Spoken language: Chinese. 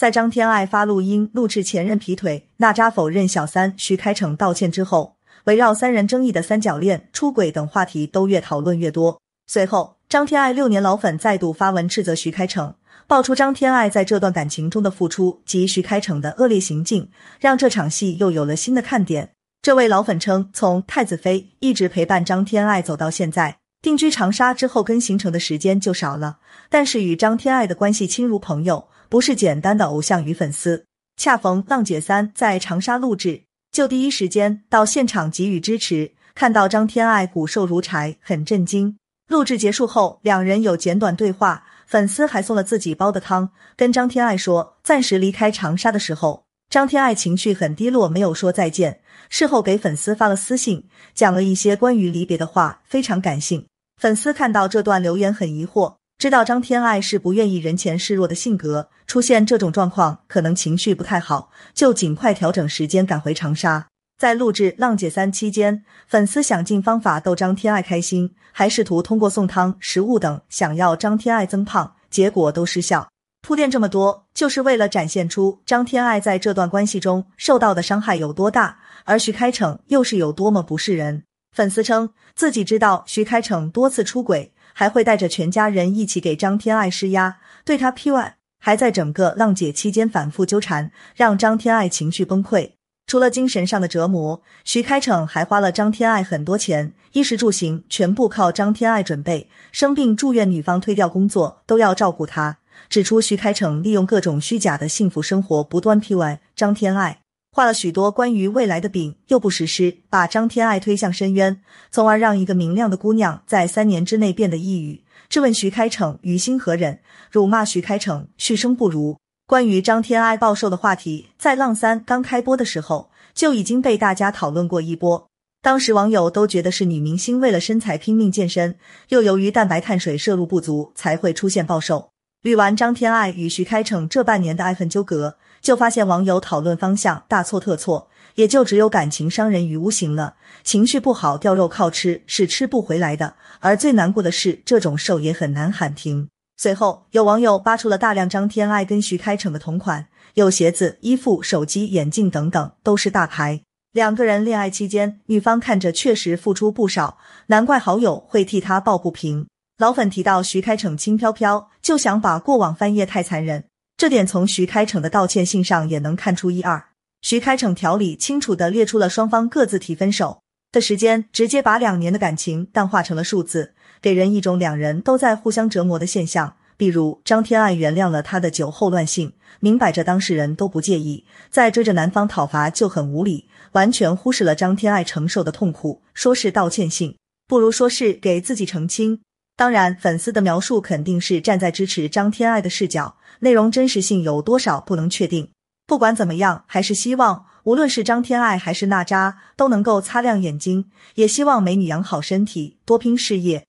在张天爱发录音怒斥前任劈腿，娜扎否认小三徐开骋道歉之后，围绕三人争议的三角恋、出轨等话题都越讨论越多。随后，张天爱六年老粉再度发文斥责徐开骋，爆出张天爱在这段感情中的付出及徐开骋的恶劣行径，让这场戏又有了新的看点。这位老粉称，从太子妃一直陪伴张天爱走到现在，定居长沙之后跟行程的时间就少了，但是与张天爱的关系亲如朋友。不是简单的偶像与粉丝，恰逢《浪姐三》在长沙录制，就第一时间到现场给予支持。看到张天爱骨瘦如柴，很震惊。录制结束后，两人有简短对话，粉丝还送了自己煲的汤，跟张天爱说暂时离开长沙的时候，张天爱情绪很低落，没有说再见。事后给粉丝发了私信，讲了一些关于离别的话，非常感性。粉丝看到这段留言很疑惑。知道张天爱是不愿意人前示弱的性格，出现这种状况可能情绪不太好，就尽快调整时间赶回长沙。在录制《浪姐三》期间，粉丝想尽方法逗张天爱开心，还试图通过送汤、食物等想要张天爱增胖，结果都失效。铺垫这么多，就是为了展现出张天爱在这段关系中受到的伤害有多大，而徐开骋又是有多么不是人。粉丝称自己知道徐开骋多次出轨。还会带着全家人一起给张天爱施压，对他 PUA，还在整个浪姐期间反复纠缠，让张天爱情绪崩溃。除了精神上的折磨，徐开骋还花了张天爱很多钱，衣食住行全部靠张天爱准备。生病住院，女方推掉工作都要照顾他。指出徐开骋利用各种虚假的幸福生活，不断 PUA 张天爱。画了许多关于未来的饼，又不实施，把张天爱推向深渊，从而让一个明亮的姑娘在三年之内变得抑郁。质问徐开骋于心何忍？辱骂徐开骋畜生不如。关于张天爱暴瘦的话题，在《浪三》刚开播的时候就已经被大家讨论过一波。当时网友都觉得是女明星为了身材拼命健身，又由于蛋白碳水摄入不足才会出现暴瘦。捋完张天爱与徐开骋这半年的爱恨纠葛。就发现网友讨论方向大错特错，也就只有感情伤人于无形了。情绪不好掉肉靠吃是吃不回来的，而最难过的是这种瘦也很难喊停。随后有网友扒出了大量张天爱跟徐开骋的同款，有鞋子、衣服、手机、眼镜等等，都是大牌。两个人恋爱期间，女方看着确实付出不少，难怪好友会替他抱不平。老粉提到徐开骋轻飘飘，就想把过往翻页，太残忍。这点从徐开骋的道歉信上也能看出一二。徐开骋条理清楚的列出了双方各自提分手的时间，直接把两年的感情淡化成了数字，给人一种两人都在互相折磨的现象。比如张天爱原谅了他的酒后乱性，明摆着当事人都不介意，在追着男方讨伐就很无理，完全忽视了张天爱承受的痛苦，说是道歉信，不如说是给自己澄清。当然，粉丝的描述肯定是站在支持张天爱的视角。内容真实性有多少不能确定。不管怎么样，还是希望无论是张天爱还是娜扎都能够擦亮眼睛，也希望美女养好身体，多拼事业。